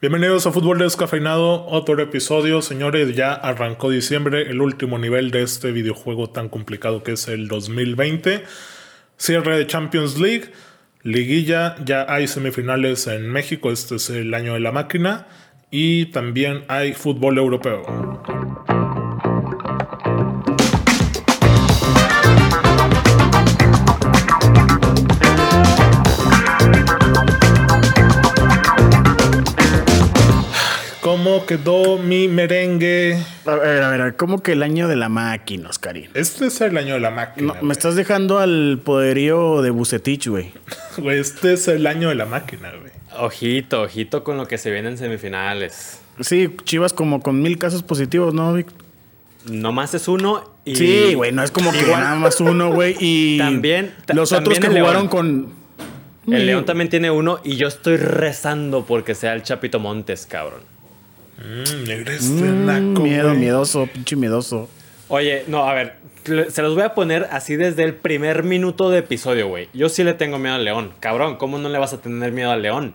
Bienvenidos a Fútbol Descafeinado, otro episodio. Señores, ya arrancó diciembre, el último nivel de este videojuego tan complicado que es el 2020. Cierre de Champions League, liguilla, ya hay semifinales en México, este es el año de la máquina. Y también hay fútbol europeo. ¿Cómo quedó mi merengue? A ver, a ver, ¿cómo que el año de la máquina, Oscarín? Este es el año de la máquina. No, me estás dejando al poderío de Bucetich, güey. Güey, este es el año de la máquina, güey. Ojito, ojito con lo que se viene en semifinales. Sí, Chivas como con mil casos positivos, ¿no, Vic? No más es uno y... Sí, güey, no es como que nada más uno, güey. Y También- ta- los otros también que jugaron León. con... El León también tiene uno y yo estoy rezando porque sea el Chapito Montes, cabrón. Mmm, eres Mm, naco, miedo, güey. miedoso, pinche miedoso. Oye, no, a ver, se los voy a poner así desde el primer minuto de episodio, güey. Yo sí le tengo miedo al León. Cabrón, ¿cómo no le vas a tener miedo al León?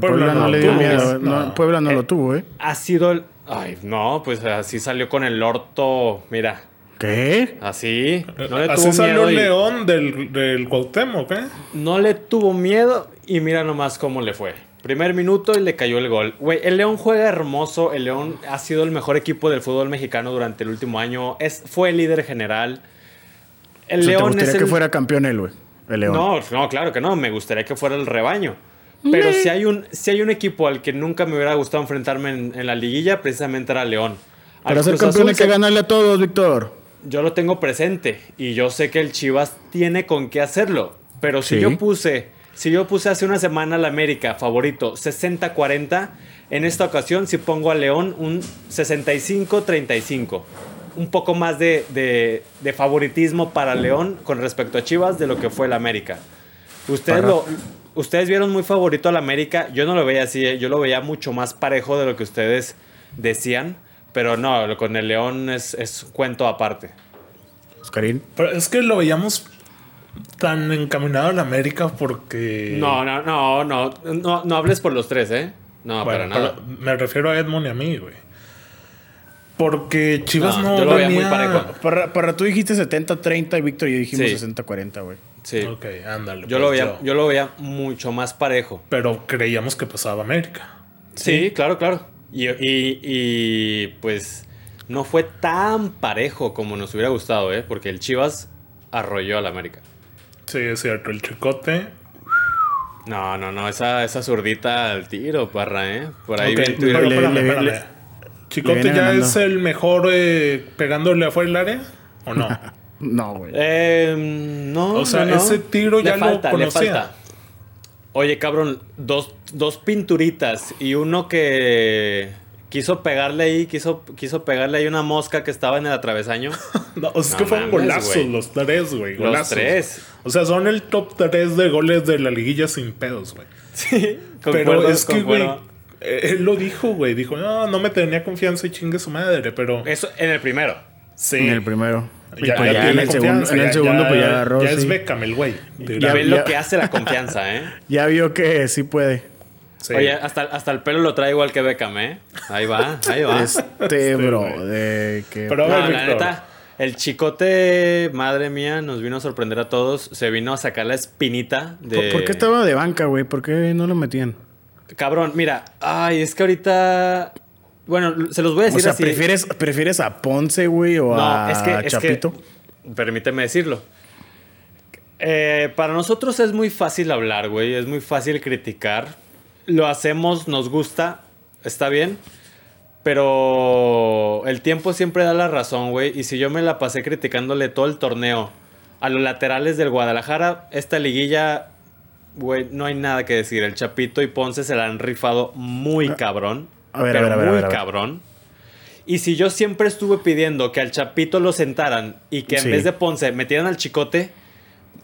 Puebla, no, le dio tuvo, miedo. no. no, Puebla no lo tuvo, ¿eh? Ha sido el... Ay, no, pues así salió con el orto, mira, ¿Qué? así. No le Así tuvo salió miedo el y- león del, del Cuauhtémoc, ¿eh? No le tuvo miedo y mira nomás cómo le fue. Primer minuto y le cayó el gol. Güey, el León juega hermoso. El León ha sido el mejor equipo del fútbol mexicano durante el último año. Es, fue el líder general. El O sea, ¿Te León gustaría es el... que fuera campeón él, güey? El León. No, no, claro que no. Me gustaría que fuera el rebaño. Pero si hay un, si hay un equipo al que nunca me hubiera gustado enfrentarme en, en la liguilla, precisamente era León. Al Para ser campeón hay que ganarle a todos, Víctor. yo lo tengo presente y yo sé que el Chivas tiene con qué hacerlo. Pero si Sí. yo puse, si yo puse hace una semana al América favorito 60-40, en esta ocasión si pongo a León un 65-35. Un poco más de, de- de favoritismo para León con respecto a Chivas de lo que fue el América. Ustedes, Para- lo, ustedes vieron muy favorito al América. Yo no lo veía así, ¿eh? yo lo veía mucho más parejo de lo que ustedes decían. Pero no, con el León es, es cuento aparte. Oscarín. Pero es que lo veíamos tan encaminado a la América porque. No, no, no, no, no, no hables por los tres, ¿eh? No, Bueno, para nada. pero me refiero a Edmond y a mí, güey. Porque Chivas No, no, yo lo veía muy venía- parejo. Para, para tú dijiste 70-30 y Víctor y yo dijimos Sí. 60-40, güey. Sí. Ok, ándale. Yo pues, lo veía, yo- yo lo veía mucho más parejo. Pero creíamos que pasaba América. Sí, claro, claro. Y, y- y, pues no fue tan parejo como nos hubiera gustado, ¿eh? Porque el Chivas arrolló al América. Sí, es cierto. El chicote. No, no, no, esa, esa zurdita al tiro, parra, ¿eh? Por ahí Ok, bien le- espérame, le- espérame. le- ¿Chicote ya ganando. es el mejor eh, pegándole afuera del área? ¿O no? No, güey. Eh, no, O sea, no, no. ese tiro Le ya lo falta, le conocía. falta. Oye, cabrón, dos, dos pinturitas y uno que quiso pegarle ahí, quiso, quiso pegarle ahí una mosca que estaba en el atravesaño. No, o sea, es No que fueron golazos los tres, güey. Los tres. O sea, son el top 3 de goles de la liguilla sin pedos, güey. Sí, Pero es que, güey, eh, él lo dijo, güey. Dijo, no, no me tenía confianza y chingue su madre, pero... Eso en el primero. Sí. En el primero. Ya, pues ya ya en el segundo, confianza, en el ya- segundo ya- pues ya agarró. Ya es sí. Beckham el güey. Ya, ya- lo que hace la confianza, ¿eh? Ya vio que sí puede. Sí. Oye, hasta, hasta el pelo lo trae igual que Beckham, ¿eh? Ahí va, ahí va. Este, bro, güey. de que... Pero No, la neta, el chicote, madre mía, nos vino a sorprender a todos. Se vino a sacar la espinita de. ¿Por, por qué estaba de banca, güey? ¿Por qué no lo metían? Cabrón, mira, ay, es que ahorita. Bueno, se los voy a O decir sea, así. ¿prefieres, ¿prefieres a Ponce, güey, o No, a es que- es Chapito? Permíteme decirlo. Eh, para nosotros es muy fácil hablar, güey. Es muy fácil criticar. Lo hacemos, nos gusta, está bien. Pero el tiempo siempre da la razón, güey. Y si yo me la pasé criticándole todo el torneo a los laterales del Guadalajara, esta liguilla, güey, no hay nada que decir. El Chapito y Ponce se la han rifado muy cabrón. a ver, a pero ver, a ver, a muy ver, a ver. cabrón. Y si yo siempre estuve pidiendo que al Chapito lo sentaran y que en Sí. vez de Ponce metieran al Chicote,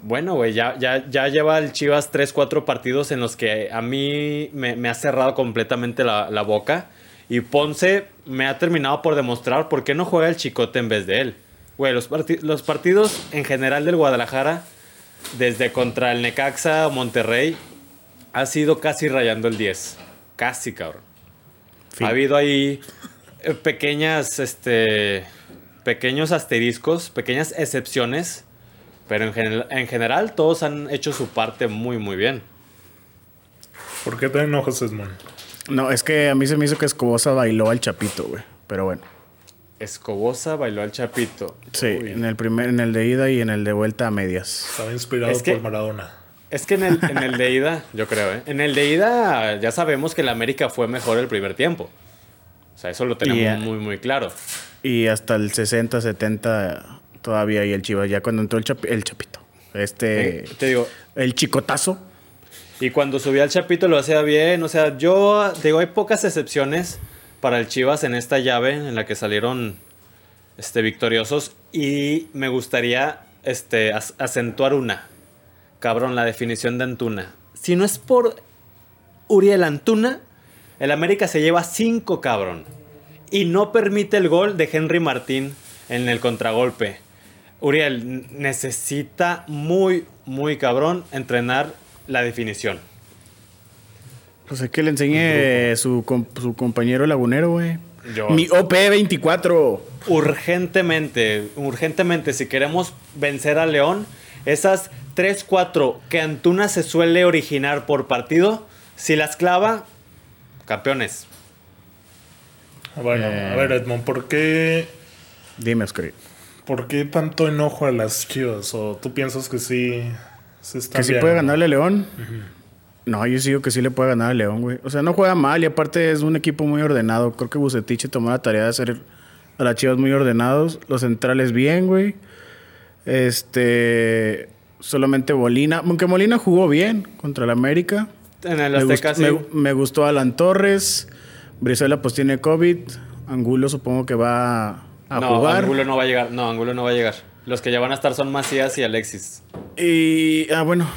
bueno, güey, ya, ya, ya lleva el Chivas 3, 4 partidos en los que a mí me, me ha cerrado completamente la, la boca. Y Ponce me ha terminado por demostrar por qué no juega el Chicote en vez de él. Güey, los, parti- los partidos en general del Guadalajara, desde contra el Necaxa o Monterrey, ha sido casi rayando el 10. casi, cabrón. Fin. Ha habido ahí eh, pequeñas, este, pequeños asteriscos, pequeñas excepciones, pero en, general- en general todos han hecho su parte muy, muy bien. ¿Por qué te enojas, Edmond? No, es que a mí se me hizo que Escobosa bailó al Chapito, güey. Pero bueno. Escobosa bailó al Chapito. Sí, Uy. en el primer, en el de ida y en el de vuelta a medias. Estaba inspirado Es que- por Maradona. Es que en el, en el de ida, yo creo, ¿eh? En el de ida ya sabemos que el América fue mejor el primer tiempo. O sea, eso lo tenemos Yeah. muy, muy claro. Y hasta el 60, 70 todavía y el Chivas. Ya cuando entró el, Chapi- el Chapito. Este. Te digo, El chicotazo. Y cuando subía al Chapito lo hacía bien. O sea, yo digo, hay pocas excepciones para el Chivas en esta llave en la que salieron este, victoriosos. Y me gustaría este, ac- acentuar una. Cabrón, la definición de Antuna. Si no es por Uriel Antuna, el América se lleva cinco, cabrón. Y no permite el gol de Henry Martín en el contragolpe. Uriel necesita muy, muy cabrón entrenar la definición. Pues es que le enseñe su, com- su compañero lagunero, güey. Yo- Mi OP24. Urgentemente, urgentemente, si queremos vencer a León, esas 3-4 que Antuna se suele originar por partido, si las clava, campeones. Bueno, Eh. a ver, Edmond, ¿por qué, Dime, Oscar. ¿Por qué tanto enojo a las chivas? ¿O tú piensas que sí, sí están ¿Que sí puede ganarle a León? No, yo sí digo que sí le puede ganar a León, güey. O sea, no juega mal y aparte es un equipo muy ordenado. Creo que Bucetich tomó la tarea de hacer a las chivas muy ordenados. Los centrales bien, güey. Este. Solamente Molina. Aunque Molina jugó bien contra el América. En el Me, Azteca gustó, sí. me- me gustó Alan Torres. Brizuela pues tiene COVID. Angulo supongo que va a no, jugar. Angulo no va a llegar. No, Angulo no va a llegar. Los que ya van a estar son Macías y Alexis. Y. Ah, bueno.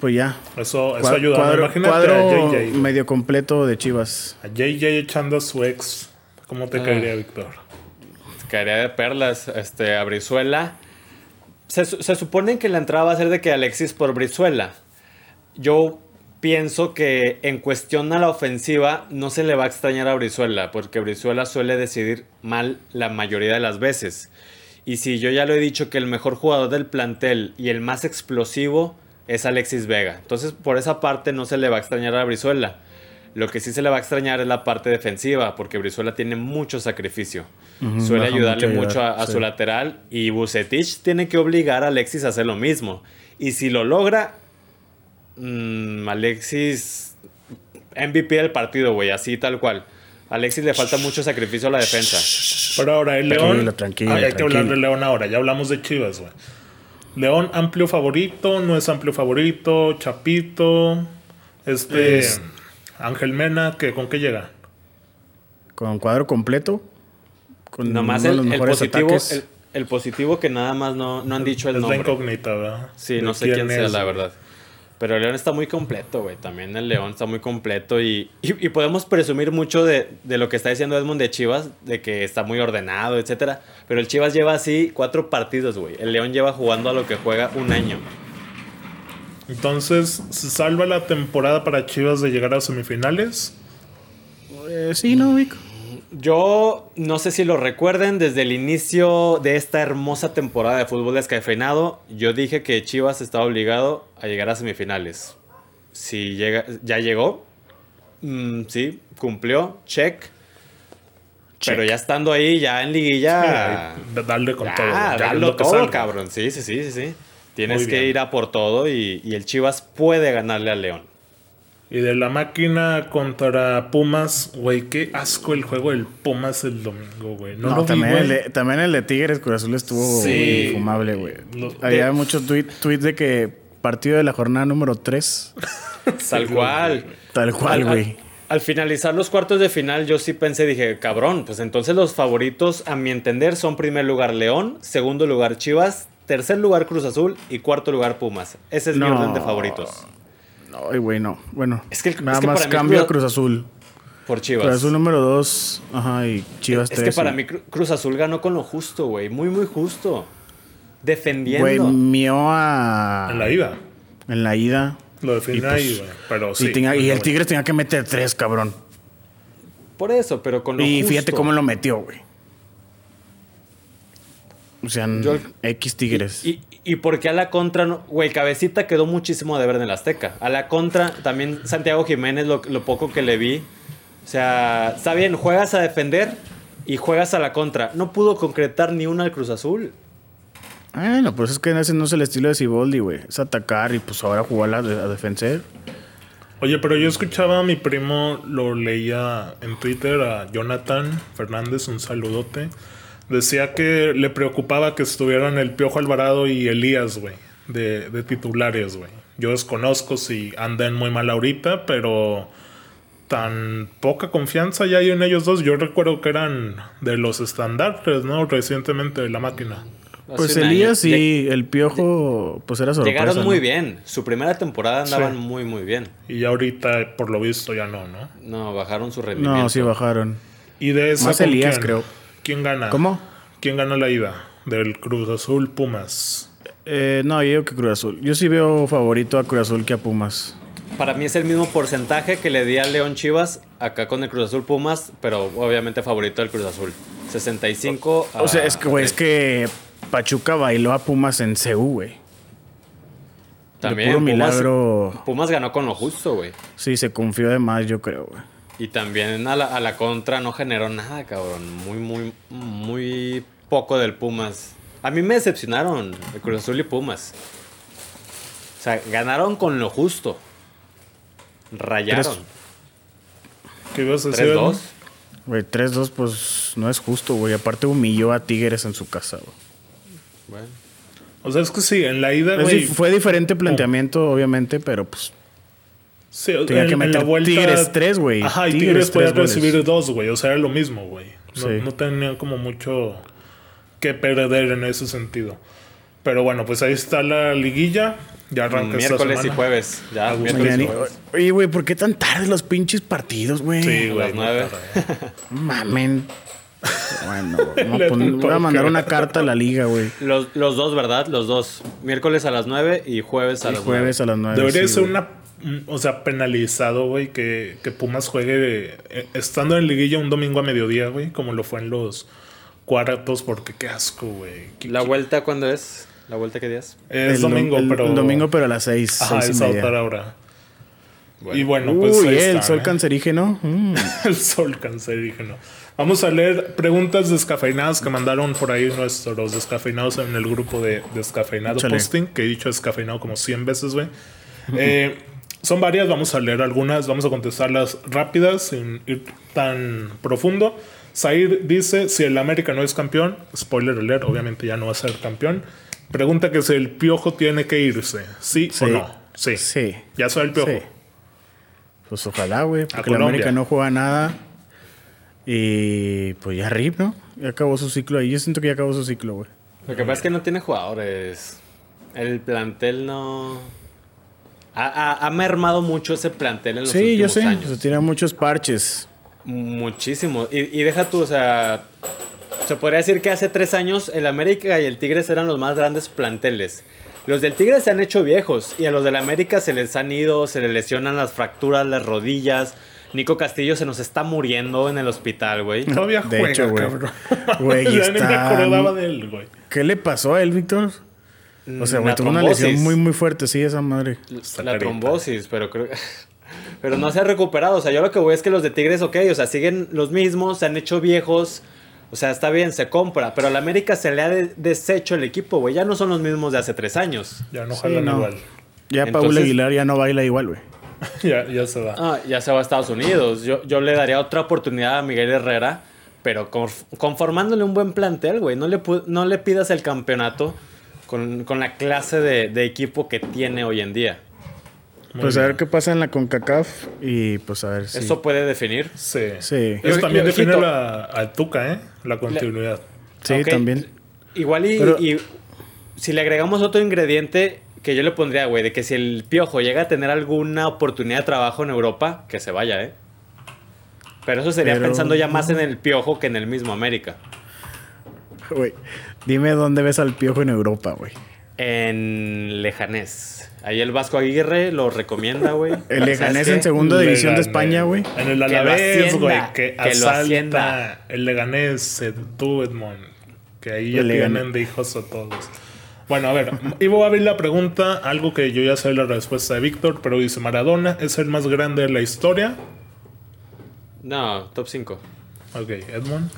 Pues ya. Eso, eso Cua- ayuda. Cuadro, Imagínate cuadro a JJ. medio completo de Chivas. A JJ echando a su ex. ¿Cómo te Ah. caería, Víctor? Caería de perlas, este, a Brizuela. Se, se supone que la entrada va a ser de que Alexis por Brizuela. Yo pienso que en cuestión a la ofensiva no se le va a extrañar a Brizuela, porque Brizuela suele decidir mal la mayoría de las veces. Y si yo ya lo he dicho que el mejor jugador del plantel y el más explosivo es Alexis Vega. Entonces, por esa parte no se le va a extrañar a Brizuela. Lo que sí se le va a extrañar es la parte defensiva, porque Brizuela tiene mucho sacrificio. Suele ayudarle mucho mucho a, ayudar, a sí. su lateral y Bucetich tiene que obligar a Alexis a hacer lo mismo. Y si lo logra, mm, Alexis MVP del partido, güey, así tal cual. Alexis le falta mucho sacrificio a la defensa. Pero ahora, el León. tranquilo, Ay, hay que hablar de León ahora. Ya hablamos de Chivas, güey. León, amplio favorito, no es amplio favorito, Chapito, este. Es- Ángel Mena, ¿qué, ¿con qué llega? Con cuadro completo. Con Nomás uno de el, los el mejores positivo, ataques. el, el positivo que nada más no, no han dicho el es la nombre. incógnita, ¿verdad? Sí, no sé quién, sea, es, la verdad. Pero el León está muy completo, güey. También el León está muy completo. Y, y- y podemos presumir mucho de, de lo que está diciendo Edmond de Chivas, de que está muy ordenado, etcétera. Pero el Chivas lleva así cuatro partidos, güey. El León lleva jugando a lo que juega un año. Entonces, ¿se salva la temporada para Chivas de llegar a semifinales? Eh, sí, no, Vic. Yo no sé si lo recuerden, desde el inicio de esta hermosa temporada de fútbol descafeinado, yo dije que Chivas estaba obligado a llegar a semifinales. Si llega, ya llegó, mm, sí, cumplió, check. Pero ya estando ahí, ya en liguilla, Sí, darle con ya, todo. ya darlo todo, cabrón. Sí, sí, sí, sí. Tienes que ir a por todo y, y el Chivas puede ganarle al León. Y de la máquina contra Pumas, güey, qué asco el juego del Pumas el domingo, güey. No, No, lo vi, también, el de, también el de Tigres Cruz Azul estuvo Sí. infumable, güey. Había de- muchos tweets tweets de que partido de la jornada número 3. Tal cual. Tal cual, Al- güey. Al, al finalizar los cuartos de final, yo sí pensé, dije, cabrón, pues entonces los favoritos, a mi entender, son primer lugar León, segundo lugar Chivas, tercer lugar Cruz Azul y cuarto lugar Pumas. Ese es mi orden de favoritos. Ay, güey, no. Bueno, Es que el- nada es que más para cambio Cruz- a Cruz Azul. Por Chivas. Cruz Azul número 2, ajá, y Chivas es 3. que para mí Cru- Cruz Azul ganó con lo justo, güey. Muy, muy justo. Defendiendo. Güey, mió a. En la ida. en la ida. Lo define Y pues- ahí, güey. Pero sí. y, tenía- y pues, el. Tigres tenía que meter 3, cabrón. Por eso, pero con lo Y justo. fíjate cómo lo metió, güey. O sea, Yo- X Tigres. Y, y porque a la contra, güey, Cabecita quedó muchísimo de ver en el Azteca. A la contra, también Santiago Jiménez, lo, lo poco que le vi. O sea, está bien, juegas a defender y juegas a la contra. No pudo concretar ni una al Cruz Azul. Bueno, pues es que ese no es el estilo de Siboldi, güey. Es atacar y pues ahora jugar a, a defender. Oye, pero yo escuchaba a mi primo, lo leía en Twitter, a Jonathan Fernández, un saludote. Decía que le preocupaba que estuvieran el Piojo Alvarado y Elías, güey, de, de titulares, güey. Yo desconozco si andan muy mal ahorita, pero tan poca confianza ya hay en ellos dos. Yo recuerdo que eran de los estandartes, ¿no? Recientemente de la máquina. Pues. Elías y el Piojo, pues era sorpresa. Llegaron muy ¿no? bien. Su primera temporada andaban Sí. muy, muy bien. Y ya ahorita, por lo visto, ya no, ¿no? No, bajaron su rendimiento. No, sí bajaron. Y de esa Más ¿con Elías, quién? creo. ¿Quién gana? ¿Cómo? ¿Quién gana la ida? Del Cruz Azul Pumas. Eh, no, yo digo que Cruz Azul. Yo sí veo favorito a Cruz Azul que a Pumas. Para mí es el mismo porcentaje que le di al León Chivas acá con el Cruz Azul Pumas, pero obviamente favorito del Cruz Azul. 65 a O sea, es que, güey, es 3. que Pachuca bailó a Pumas en CU, güey. También puro Pumas, milagro. Pumas ganó con lo justo, güey. Sí, se confió de más, yo creo, güey. Y también a la, a la contra no generó nada, cabrón. Muy, muy, muy poco del Pumas. A mí me decepcionaron el Cruz Azul y Pumas. O sea, ganaron con lo justo. Rayaron. ¿Qué ibas a decir? 3-2. Güey, 3-2, pues no es justo, güey. Aparte humilló a Tigres en su casa, güey. Bueno. O sea, es que sí, en la ida, güey. fue diferente planteamiento, obviamente, pero pues sí, tenía en- que en meter la vuelta- Tigres tres, güey. Ajá, y Tigres Tigres, podía recibir dos, güey. O sea, era lo mismo, güey. No, Sí. no tenían como mucho que perder en ese sentido. Pero bueno, pues ahí está la liguilla. Ya arranca esta Miércoles y jueves. Ya, miércoles y jueves. Oye, güey, ¿por qué tan tarde los pinches partidos, güey? Sí, A güey. las no. Mamen. Bueno, voy a, Le poner- voy a mandar una carta a la liga, güey. Los, los dos, ¿verdad? Los dos. Miércoles a las 9 y jueves a las jueves 9. a las 9. Debería sí, ser güey. una. O sea, penalizado, güey, que, que Pumas juegue eh, estando en liguilla un domingo a mediodía, güey, como lo fue en los cuartos, porque qué asco, güey. ¿La vuelta cuándo es? ¿La vuelta qué días? Es El domingo, el- pero. El domingo, pero a las 6. Ajá, seis es y a media. otra hora. Bueno. Y bueno, pues. Uy, ahí el están, sol ¿eh? cancerígeno. Mm. El sol cancerígeno. Vamos a leer preguntas descafeinadas que mandaron por ahí nuestros descafeinados en el grupo de Descafeinado. Posting, que he dicho descafeinado como 100 veces, güey. Eh, son varias, vamos a leer algunas, vamos a contestarlas rápidas, sin ir tan profundo. Zair dice, si el América no es campeón, spoiler alert, obviamente ya no va a ser campeón. Pregunta que si el Piojo tiene que irse, ¿sí, Sí. o no? Sí. Sí. Ya soy el Piojo. Sí. Pues ojalá, güey. Porque la Colombia. América no juega nada. Y pues ya RIP, ¿no? Ya acabó su ciclo ahí. Yo siento que ya acabó su ciclo, güey. Lo que pasa es que no tiene jugadores. El plantel no. Ha, ha- ha mermado mucho ese plantel en los Sí, yo últimos sé. años. Se tiran muchos parches. Muchísimo. Y, y deja tú, o sea. Se podría decir que hace tres años el América y el Tigres eran los más grandes planteles. Los del Tigres se han hecho viejos y a los del América se les han ido, se les lesionan las fracturas, las rodillas. Nico Castillo se nos está muriendo en el hospital, güey. Todavía De juega, hecho, güey. cabrón. Güey, ya ni me está- acordaba de él, güey. ¿Qué le pasó a él, Víctor? O sea, güey, tuvo una lesión muy, muy fuerte, sí, esa madre. Está La carita. trombosis, pero creo Pero no se ha recuperado. O sea, yo lo que voy es que los de Tigres, ok, o sea, siguen los mismos, se han hecho viejos. O sea, está bien, se compra. Pero a la América se le ha de- deshecho el equipo, güey. Ya no son los mismos de hace tres años. Ya no Sí, jalan no. igual. Ya Entonces- Paul Aguilar ya no baila igual, güey. ya, ya se va. Ah, ya se va a Estados Unidos. Yo, yo le daría otra oportunidad a Miguel Herrera. Pero conf- conformándole un buen plantel, güey. No le, pu- no le pidas el campeonato con, con la clase de, de equipo que tiene hoy en día. Muy Pues a ver qué pasa en la CONCACAF y pues a ver si... Eso puede definir. Sí. Sí. Eso también define la, al Tuca, ¿eh? La continuidad. Sí, también. Igual y, Pero- y si le agregamos otro ingrediente que yo le pondría, güey, de que si el piojo llega a tener alguna oportunidad de trabajo en Europa, que se vaya, ¿eh? Pero eso sería Pero- pensando ya más en el piojo que en el mismo América. Güey, dime dónde ves al piojo en Europa, güey. En Lejanés. Ahí el Vasco Aguirre lo recomienda, güey. El Leganés en segunda división de. España, güey. En el Alavés, güey, que, que lo hacienda. asalta el Leganés, tú, Edmond. Que ahí ya tienen de hijos a todos. Bueno, a ver, Ivo va a abrir la pregunta, algo que yo ya sé la respuesta de Víctor, pero dice, ¿Maradona es el más grande de la historia? No, top 5. Ok, Edmond.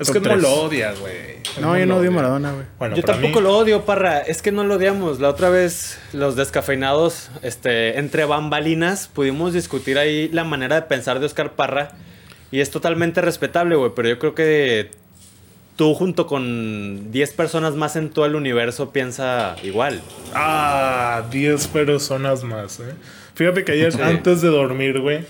Es que tres. lo odia, güey. No, yo no lo odio. Maradona, güey. Bueno, Yo tampoco mí- lo odio, Parra. Es que no lo odiamos. La otra vez, los descafeinados, este, entre bambalinas, pudimos discutir ahí la manera de pensar de Oscar Parra. Y es totalmente respetable, güey. Pero yo creo que tú, junto con 10 personas más en todo el universo, piensa igual. Ah, 10 personas más, eh. Fíjate que ayer, Sí. antes de dormir, güey,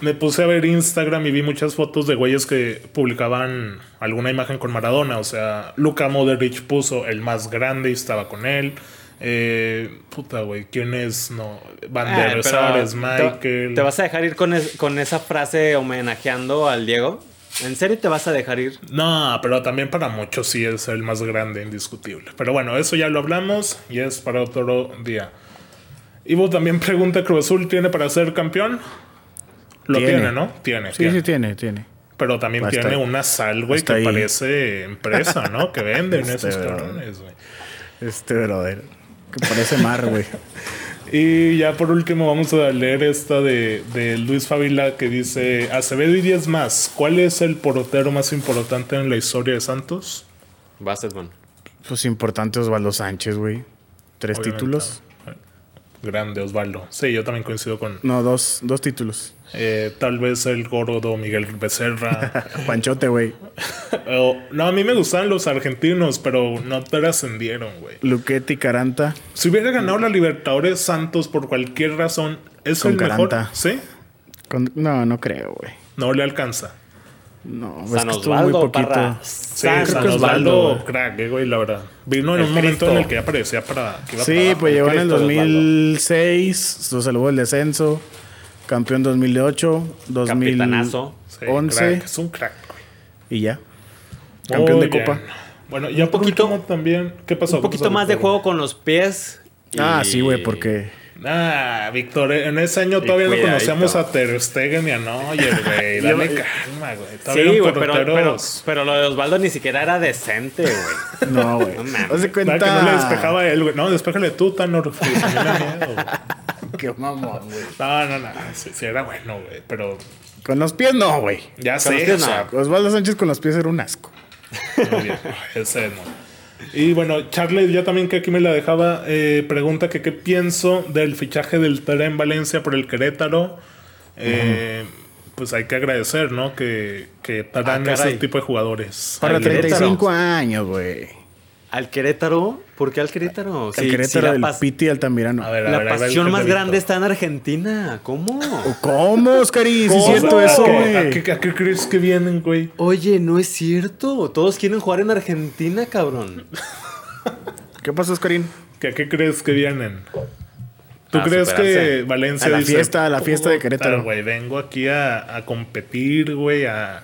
me puse a ver Instagram y vi muchas fotos de güeyes que publicaban alguna imagen con Maradona. O sea, Luka Modric puso el más grande y estaba con él. Eh, puta, güey, ¿quién es? No, Van Ah, der Sar, te- Michael. ¿Te vas a dejar ir con, es- con esa frase homenajeando al Diego? ¿En serio te vas a dejar ir? No, pero también para muchos sí es el más grande, indiscutible. Pero bueno, eso ya lo hablamos y es para otro día. Ivo también pregunta, ¿Cruz Azul tiene para ser campeón? Lo tiene, Tiene. ¿no? Tiene. Sí, tiene. sí, tiene, tiene. Pero también Hasta tiene una sal, güey, que ahí. parece empresa, ¿no? Que venden Este, esos bro. cabrones, güey. Este brother. Que parece mar, güey. Y ya por último vamos a leer esta de, de Luis Favila que dice Acevedo y 10 más. ¿Cuál es el portero más importante en la historia de Santos? Bassetman. Pues importante Osvaldo Sánchez, güey. Tres Obviamente. títulos. Grande, Osvaldo. Sí, yo también coincido con No, dos, dos títulos. Eh, tal vez el gordo Miguel Becerra. Panchote, güey. No, a mí me gustaban los argentinos, pero no trascendieron, güey. Luquetti, Caranta. Si hubiera ganado la Libertadores Santos por cualquier razón, ¿es Con el mejor? Caranta. ¿Sí? Con- No, no creo, güey. No le alcanza. No, es San que estuvo muy Osvaldo, poquito. Sí, San San que Osvaldo, crack, eh, güey, la verdad. Vino en El un momento en el que ya parecía para. Que iba para Sí, abajo. pues llegó en el Cristo de Osvaldo. 2006, lo salvó el descenso, campeón 2008, Capitanazo. Sí, 2011 crack, es un crack, güey. y ya. Campeón Muy de Copa. bien. Bueno, ya Un poquito- último también. ¿Qué pasó? Un ¿Qué poquito pasó, más de juego con los pies. Ah, y- sí, güey, porque Ah, Víctor, en ese año todavía no conocíamos a Ter Stegen y a Neuer, güey. Dale calma, güey. Todavía Sí, güey, pero, pero, pero lo de Osvaldo ni siquiera era decente, güey. no, güey. No de Nada cuenta que no le despejaba a él, güey. No, despéjale tú, Tanor. güey, Qué mamón, güey. No, no, no. Sí, sí era bueno, güey. Pero Con los pies no, güey. ya Con sé. los pies o sea, Osvaldo Sánchez con los pies era un asco. Muy bien, ese no. Y bueno, Charlie, ya también que aquí me la dejaba, eh, pregunta que qué pienso del fichaje del Tera en Valencia por el Querétaro. Eh, Pues hay que agradecer, ¿no? Que, que Ah, ese tipo de jugadores. Para Al Querétaro. 35 años, güey. ¿Al Querétaro? ¿Por qué al Querétaro? El si Querétaro la del pas- Piti Altamirano. A ver, a La ver, el pasión más grande está en Argentina. ¿Cómo? ¿Cómo, Oscarín? Sí es ¿Cómo? cierto ¿A eso, güey. ¿A qué, a qué crees que vienen, güey? Oye, no es cierto. Todos quieren jugar en Argentina, cabrón. ¿Qué pasó, Oscarín? ¿Que ¿A qué crees que vienen? ¿Tú A crees que. Valencia A la dice, fiesta, a la fiesta de "Puta, Querétaro"? güey, vengo aquí a, a competir, güey, a...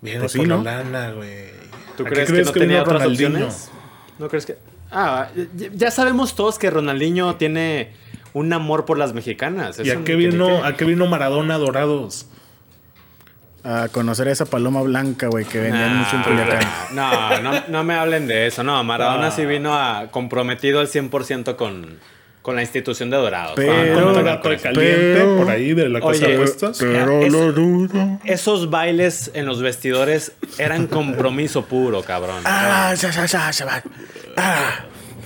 Viene Pues sí, por ¿no? la lana, güey. ¿Tú ¿A qué crees, que no tenía otras Ronaldinho? opciones? ¿No crees que...? Ah, ya- sabemos todos que Ronaldinho tiene un amor por las mexicanas. ¿Y a qué vino, a qué vino Maradona Dorados? A conocer a esa paloma blanca, güey, que vendían Nah, mucho en Culiacán. No, no, no me hablen de eso. No, Maradona Ah. sí vino a comprometido al 100% con, con la institución de Dorados. Pero- No, no, Con no, un no, gato de no. caliente pero- por ahí de la casa Oye, de apuestas. pero Es- lo dudo. Esos bailes en los vestidores eran compromiso puro, cabrón. Ah, ya, ya, ya, ya, va. Ah.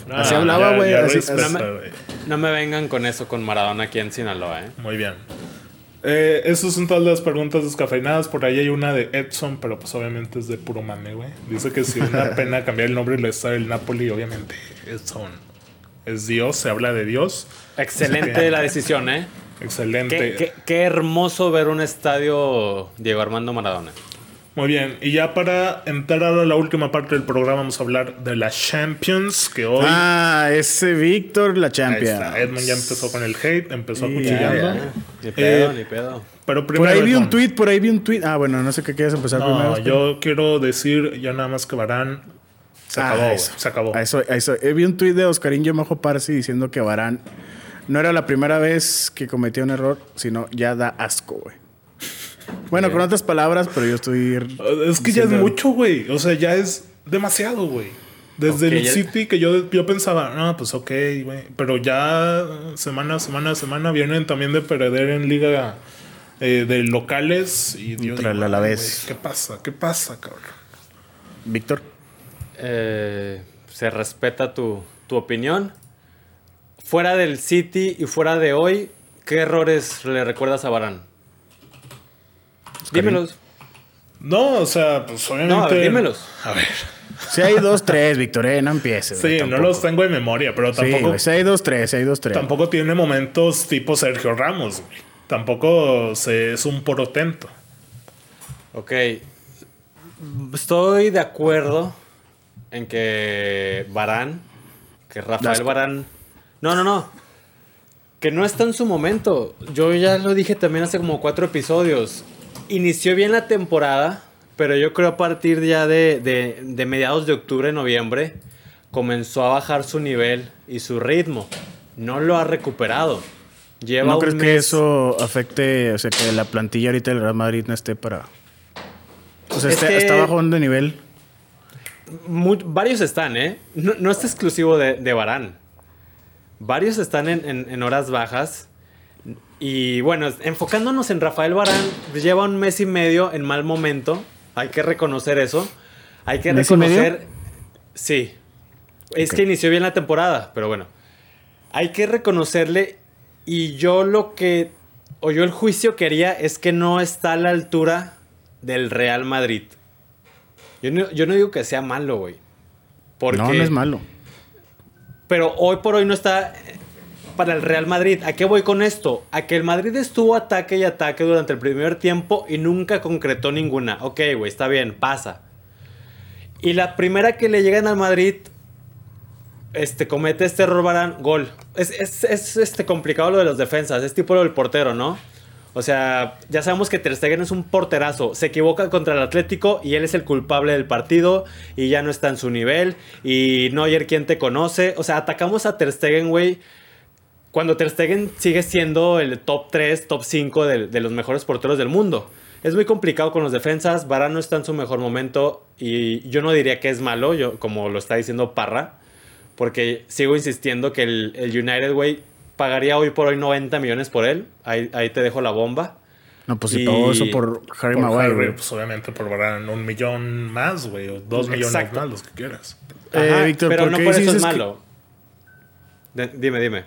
No, así hablaba, güey, güey. No me vengan con eso con Maradona aquí en Sinaloa, ¿eh? Muy bien. Eh, esas son todas las preguntas descafeinadas. Por ahí hay una de Edson, pero pues obviamente es de puro mame, güey. Dice que si una pena cambiar el nombre y le está del Napoli, obviamente Edson es Dios, se habla de Dios. Excelente la decisión, ¿eh? Excelente. Qué, qué- qué hermoso ver un estadio Diego Armando Maradona. Muy bien, y ya para entrar ahora a la última parte del programa, vamos a hablar de la Champions, que hoy. Ah, ese Víctor, la Ahí Champions. está, Edmund ya empezó con el hate, empezó Sí, acuchillando. ya, Ni pedo, Eh, ni pedo. Pero Por primero. ahí vi un tweet, por ahí vi un tweet. Ah, bueno, no sé qué quieres empezar No, primero. yo quiero decir ya nada más que Barán Se Ah, acabó, güey. eso. Se acabó. A eso, a eso. Eh, Vi un tuit de Oscarín Yomajo Parsi diciendo que Barán no era la primera vez que cometía un error, sino ya da asco, güey. Bueno, con otras palabras, pero yo estoy. Es que ya es mucho, güey. O sea, ya es demasiado, güey. Desde el ya- City que yo, yo pensaba, no, pues ok, güey. Pero ya semana, semana, semana vienen también de perder en liga eh, de locales. Y yo Contra el "Ay, Alavés". ¿Qué pasa? ¿Qué pasa, cabrón? Víctor. Eh, se respeta tu, tu opinión. Fuera del City y fuera de hoy, ¿qué errores le recuerdas a Barán? Dímelos. No, o sea, pues obviamente. No, a ver, dímelos. A ver. Si hay dos, tres, Víctor, eh, no empieces. Sí, no los tengo en memoria, pero tampoco, si hay dos, tres, si hay dos, tres. tampoco tiene momentos tipo Sergio Ramos, güey. Tampoco se, es un porotento. Ok. Estoy de acuerdo en que Barán, que Rafael. Barán. No, no, no. Que no está en su momento. Yo ya lo dije también hace como cuatro episodios. Inició bien la temporada, pero yo creo a partir ya de, de- de mediados de octubre, noviembre, comenzó a bajar su nivel y su ritmo. No lo ha recuperado. Lleva ¿No un crees que eso afecte, o sea, que la plantilla ahorita del Real Madrid no esté para... O sea, Es esté- que- está bajón de nivel. Varios están, ¿eh? No, no es exclusivo de, de Barán. Varios están en, en- en horas bajas. Y bueno, enfocándonos en Rafael Barán, lleva un mes y medio en mal momento. Hay que reconocer eso. Hay que reconocer. Sí. Es que inició bien la temporada, pero bueno. Hay que reconocerle. Y yo lo que. O yo el juicio que haría es que no está a la altura del Real Madrid. Yo no, yo no digo que sea malo, güey. Porque, No, no es malo. Pero hoy por hoy no está para el Real Madrid. ¿A qué voy con esto? A que el Madrid estuvo ataque y ataque durante el primer tiempo y nunca concretó ninguna. Ok, güey, está bien, pasa. Y la primera que le llegan al Madrid, este, comete este error Varane, gol. Es, es- es, este, complicado lo de las defensas, es tipo lo del portero, ¿no? O sea, ya sabemos que Ter Stegen es un porterazo. Se equivoca contra el Atlético y él es el culpable del partido y ya no está en su nivel. Y Neuer, ¿quién te conoce? O sea, atacamos a Ter Stegen, güey. Cuando Ter Stegen sigue siendo el top 3, top 5 de, de los mejores porteros del mundo. Es muy complicado con los defensas. Varane no está en su mejor momento y yo no diría que es malo, yo, como lo está diciendo Parra. Porque sigo insistiendo que el, el United, güey, pagaría hoy por hoy 90 millones por él. Ahí, ahí te dejo la bomba. No, pues si Y- todo eso por Harry Por Maguire. Harry, pues obviamente por un millón más, güey, o dos millones Exacto. más, los que quieras. Eh, Ajá, Víctor, pero ¿por no qué por eso dices es que- malo. De- dime, dime.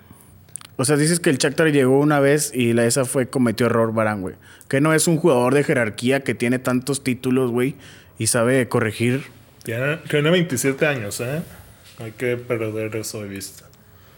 O sea, dices que el Shakhtar llegó una vez y la esa fue cometió error Barán, güey. Que no es un jugador de jerarquía que tiene tantos títulos, güey, y sabe corregir. Tiene, tiene 27 años, ¿eh? Hay que perder eso de vista.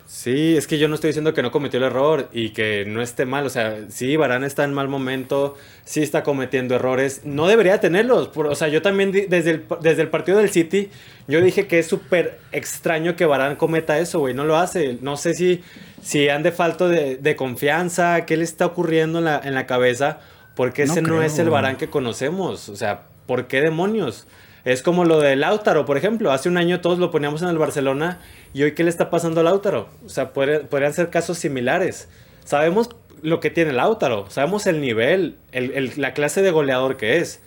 Sí, es que yo no estoy diciendo que no cometió el error y que no esté mal. O sea, sí, Barán está en mal momento, sí está cometiendo errores. No debería tenerlos. por- o sea, yo también desde el, desde el partido del City, yo dije que es súper extraño que Barán cometa eso, güey. No lo hace. No sé si, si ande falto de, de confianza, qué le está ocurriendo en la, en la cabeza, porque No ese no, creo, es el. Barán que conocemos. O sea, ¿por qué demonios? Es como lo de Lautaro, por ejemplo. Hace un año todos lo poníamos en el Barcelona y hoy ¿qué le está pasando a Lautaro? O sea, podría- podrían ser casos similares. Sabemos lo que tiene Lautaro, sabemos el nivel, el- el- la clase de goleador que es.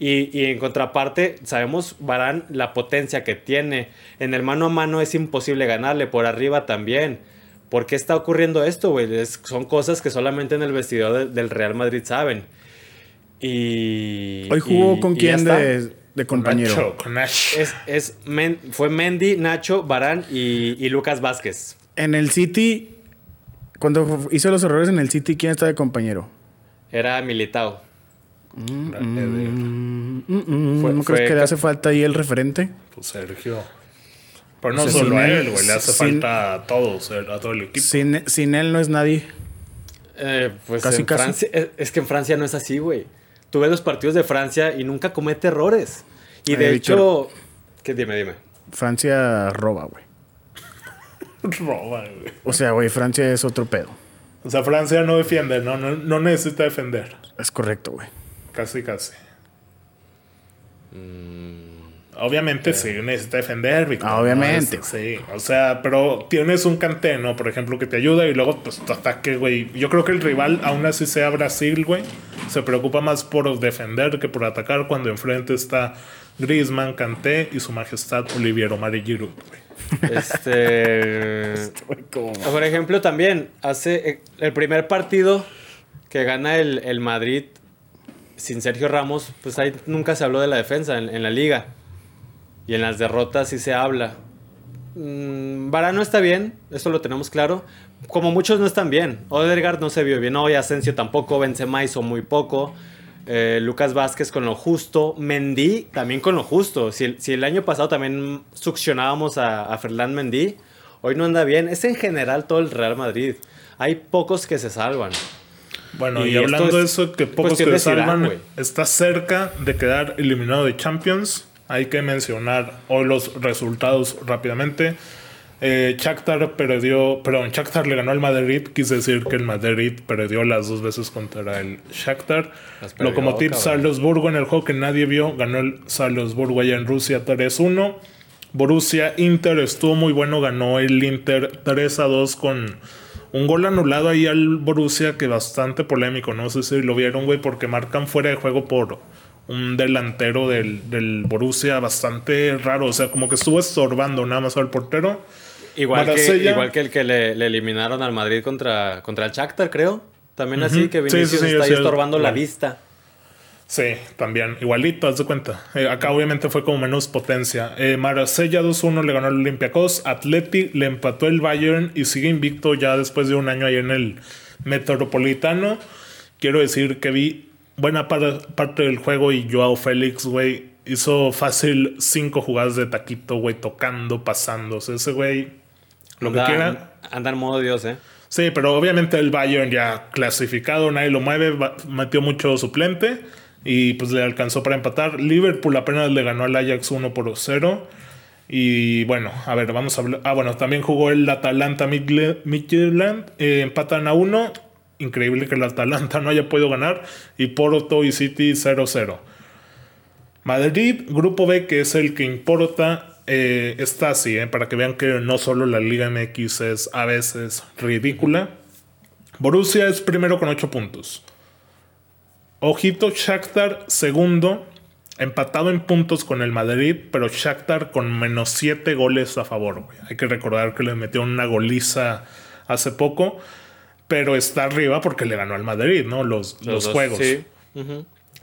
Y, y en contraparte, sabemos Barán la potencia que tiene. En el mano a mano es imposible ganarle, por arriba también. ¿Por qué está ocurriendo esto, güey? Es- son cosas que solamente en el vestidor de- del Real Madrid saben. Y. Hoy jugó y- con quién de, de compañero. Nacho, con. Es, es Men- fue Mendy, Nacho, Barán y, y Lucas Vázquez. En el City, cuando hizo los errores en el City, ¿quién está de compañero? Era Militao. Mm, mm, Fue- ¿No fue crees que le hace falta ahí el referente? Pues Sergio. Pero no O sea, solo a él- él, güey. Le hace sin- falta a todos, eh, a todo el equipo. Sin, sin él no es nadie. Eh, pues Casi, en casi. Francia, es, es que en Francia no es así, güey. Tú ves los partidos de Francia y nunca comete errores. Y de hecho, ¿qué dime, dime? Francia roba, güey. Roba, güey. O sea, güey, Francia es otro pedo. O sea, Francia no defiende, no, no, no necesita defender. Es correcto, güey. Casi, casi. Obviamente sí, necesita defender, Víctor. Ah, obviamente. No, sí, o sea, pero tienes un Kanté, ¿no? Por ejemplo, que te ayuda y luego pues tu ataque, güey. Yo creo que el rival, aún así sea Brasil, güey, se preocupa más por defender que por atacar cuando enfrente está Griezmann, Kanté y su majestad Olivier Omar y Giroud, güey. Este. Por ejemplo, también hace eh, el primer partido que gana el, el Madrid sin Sergio Ramos, pues ahí nunca se habló de la defensa en, en la liga. Y en las derrotas sí se habla. Mm, Varane no está bien, eso lo tenemos claro. Como muchos no están bien. Odegaard no se vio bien hoy, Asensio tampoco, Benzema hizo muy poco. eh, Lucas Vázquez con lo justo, Mendy también con lo justo. Si el, si el año pasado también succionábamos a, a Ferland Mendy, hoy no anda bien. Es en general todo el Real Madrid. Hay pocos que se salvan. Bueno, y, hablando de es eso, que pocos que Zidane, salvan, está cerca de quedar eliminado de Champions. Hay que mencionar hoy los resultados rápidamente. Eh, Shakhtar perdió, perdón, Shakhtar le ganó al Madrid, quise decir que el Madrid perdió las dos veces contra el Shakhtar. Lokomotiv. Salzburgo en el juego que nadie vio, ganó el Salzburgo allá en Rusia 3-1. Borussia Inter estuvo muy bueno, ganó el Inter 3-2 con un gol anulado ahí al Borussia que bastante polémico, no sé si lo vieron, güey, porque marcan fuera de juego por un delantero del, del Borussia bastante raro, o sea, como que estuvo estorbando nada más al portero. Igual, que, igual que el que le, le eliminaron al Madrid contra, contra el Shakhtar, creo. También así, que Sí, sí, Vinicius sí, está ahí estorbando la vista. Sí, también, igualito, haz de cuenta. Eh, acá obviamente fue como menos potencia. Eh, Marsella 2-1 le ganó al Olympiacos. Atleti le empató el Bayern y sigue invicto ya después de un año ahí en el Metropolitano. Quiero decir que vi buena par- parte del juego y Joao Félix, güey, hizo fácil cinco jugadas de taquito, güey, tocando, pasando. O sea, ese güey, lo que quiera. Anda en modo Dios, ¿eh? Sí, pero obviamente el Bayern ya clasificado, nadie lo mueve, metió mucho suplente y pues le alcanzó para empatar. Liverpool apenas le ganó al Ajax 1 por 0. Y bueno, a ver, vamos a hablar. Ah, bueno, también jugó el Atalanta Midtjylland, eh, empatan a 1. Increíble que el Atalanta no haya podido ganar. Y Porto y City 0-0. Madrid, grupo B, que es el que importa, eh, está así, eh, para que vean que no solo la Liga MX es a veces ridícula. Borussia es primero con 8 puntos. Ojito, Shakhtar segundo, empatado en puntos con el Madrid, pero Shakhtar con menos 7 goles a favor. Hay que recordar que le metió una goliza hace poco, pero está arriba porque le ganó al Madrid, ¿no? Los, los, dos, juegos. Sí.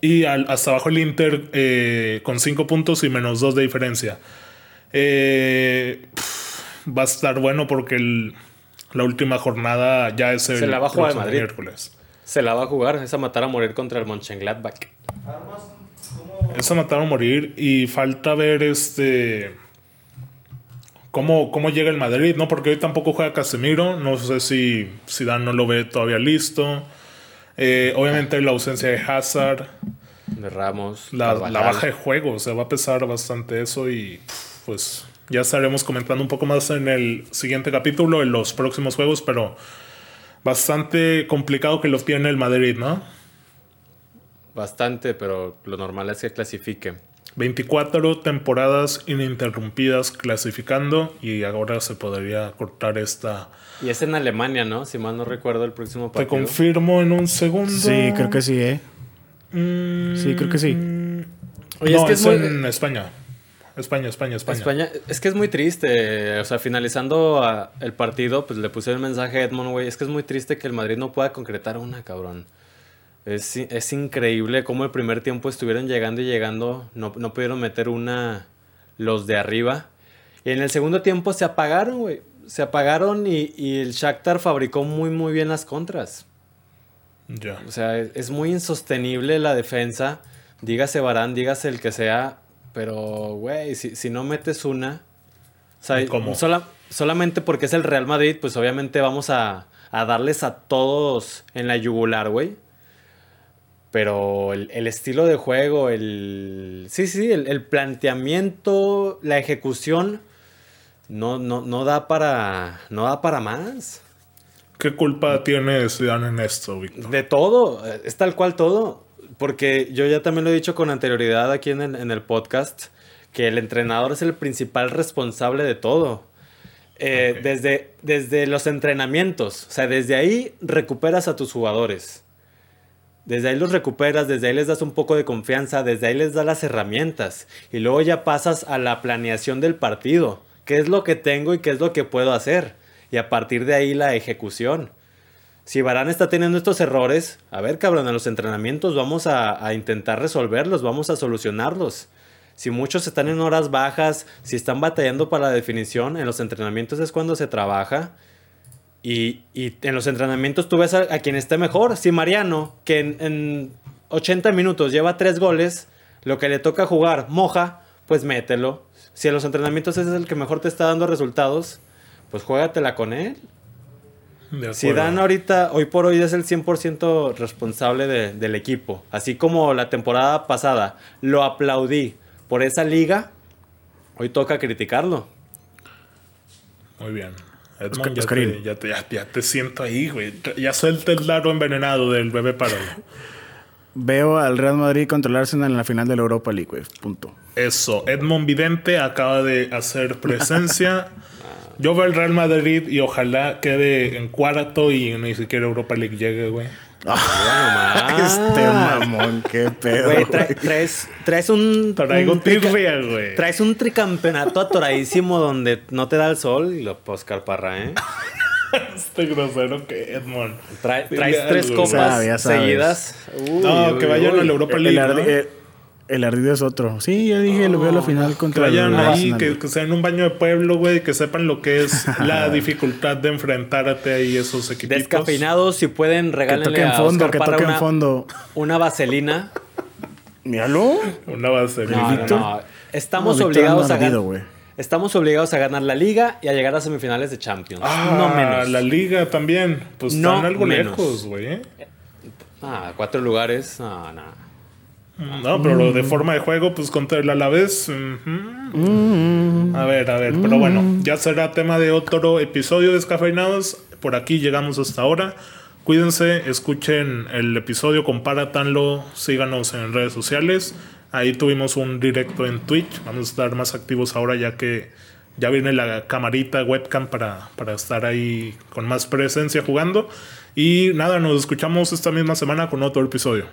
Y al- hasta abajo el Inter eh, con 5 puntos y menos 2 de diferencia. Eh, va a estar bueno porque el- la última jornada ya es el Se la va a jugar el Madrid. miércoles. Se la va a jugar, es a matar a morir contra el Mönchengladbach. Eso mataron a morir y falta ver este cómo, cómo llega el Madrid, ¿no? Porque hoy tampoco juega Casemiro, no sé si Zidane no lo ve todavía listo. Eh, obviamente la ausencia de Hazard, De Ramos. la, baja de juego, o sea, va a pesar bastante eso y pues ya estaremos comentando un poco más en el siguiente capítulo, en los próximos juegos, pero bastante complicado que lo tiene el Madrid, ¿no? Bastante, pero lo normal es que clasifique. 24 temporadas ininterrumpidas clasificando y ahora se podría cortar esta. Y es en Alemania, ¿no? Si mal no recuerdo el próximo Te partido. confirmo en un segundo. Sí, creo que sí, ¿eh? Mm, Sí, creo que sí. Oye, no, es que es, es muy- en España. España, España, España. España, es que es muy triste. O sea, finalizando a- el partido, pues le puse el mensaje a Edmond, güey. Es que es muy triste que el Madrid no pueda concretar una, cabrón. Es, es increíble cómo el primer tiempo estuvieron llegando y llegando. No, no pudieron meter una los de arriba. Y en el segundo tiempo se apagaron, güey. Se apagaron y, y el Shakhtar fabricó muy, muy bien las contras. Ya. O sea, es, es muy insostenible la defensa. Dígase Barán, dígase el que sea. Pero, güey, si, si no metes una. O sea, ¿Y cómo? sola- solamente porque es el Real Madrid, pues obviamente vamos a, a darles a todos en la yugular, güey. Pero el, el estilo de juego, el. Sí, sí, el, el planteamiento, la ejecución. No, no, no da para. No da para más. ¿Qué culpa tiene Zidane en esto, Víctor? De todo, eh, es tal cual todo. Porque yo ya también lo he dicho con anterioridad aquí en el, en el podcast, que el entrenador es el principal responsable de todo. Eh, desde, desde los entrenamientos, o sea, desde ahí recuperas a tus jugadores. Desde ahí los recuperas, desde ahí les das un poco de confianza, desde ahí les das las herramientas. Y luego ya pasas a la planeación del partido. ¿Qué es lo que tengo y qué es lo que puedo hacer? Y a partir de ahí la ejecución. Si Barán está teniendo estos errores, a ver cabrón, en los entrenamientos vamos a, a intentar resolverlos, vamos a solucionarlos. Si muchos están en horas bajas, si están batallando para la definición, en los entrenamientos es cuando se trabaja. Y, y en los entrenamientos tú ves a, a quien esté mejor. Si Mariano, que en, en 80 minutos lleva 3 goles, lo que le toca jugar moja, pues mételo. Si en los entrenamientos ese es el que mejor te está dando resultados, pues juégatela con él. Si. Dan ahorita, hoy por hoy es el 100% responsable de- del equipo. Así como la temporada pasada lo aplaudí por esa liga, hoy toca criticarlo. Muy bien. Edmond, ya, te, ya, te, ya, ya te siento ahí, güey. Ya suelta el laro envenenado del bebé paro. Veo al Real Madrid Arsenal en la final de la Europa League, güey. Punto. Eso, Edmond Vidente acaba de hacer presencia. Yo veo el Real Madrid y ojalá quede en cuarto y ni siquiera Europa League llegue, güey. Este mamón, qué pedo. Güey, tra- traes, traes un. Traigo un tirria, güey. Traes un tricampeonato atoradísimo donde no te da el sol y lo Oscar Parra, ¿eh? Este grosero que Edmond. Trae- Dile traes tres copas Sabe, ya sabes. seguidas. Uy, No, uy, que vayan uy. a la Europa el, League. ardi- ¿no? eh, el ardido es otro. Sí, ya dije, lo veo a la final Que contra el vayan ahí, que, que sean un baño de pueblo, güey, que sepan lo que es la dificultad de enfrentarte ahí esos equipos. Descafeinados, si pueden, Que regálenle toque en a fondo, Oscar que Parra toque en una, fondo. una vaselina. Míralo. Una base. No, no. Estamos obligados a ganar. Estamos obligados a ganar la liga y a llegar a semifinales de Champions. Ah, no menos. la liga también. Pues No están algo menos. lejos, güey. ¿eh? Ah, cuatro lugares. No, no. No, pero lo de forma de juego, pues contra el Alavés. ujú. A ver, a ver. Pero bueno, ya será tema de otro episodio de Descafeinados. Por aquí llegamos hasta ahora. Cuídense, escuchen el episodio, compáratanlo, síganos en redes sociales. Ahí tuvimos un directo en Twitch. Vamos a estar más activos ahora ya que ya viene la camarita webcam para, para estar ahí con más presencia jugando. Y nada, nos escuchamos esta misma semana con otro episodio.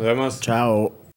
Nos vemos. Chao.